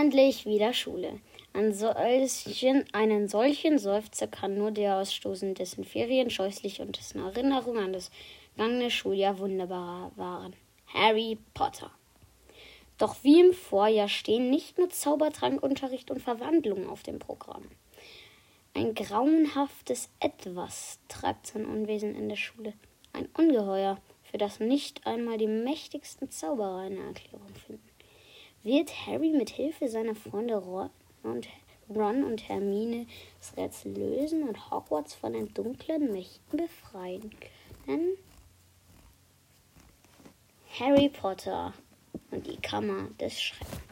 Endlich wieder Schule. An solchen, einen solchen Seufzer kann nur der ausstoßen, dessen Ferien scheußlich und dessen Erinnerung an das vergangene Schuljahr wunderbar waren. Harry Potter. Doch wie im Vorjahr stehen nicht nur Zaubertrankunterricht und Verwandlung auf dem Programm. Ein grauenhaftes Etwas treibt sein Unwesen in der Schule. Ein Ungeheuer, für das nicht einmal die mächtigsten Zauberer eine Erklärung finden. Wird Harry mit Hilfe seiner Freunde Ron und, Hermine das Rätsel lösen und Hogwarts von den dunklen Mächten befreien können? Harry Potter und die Kammer des Schreckens.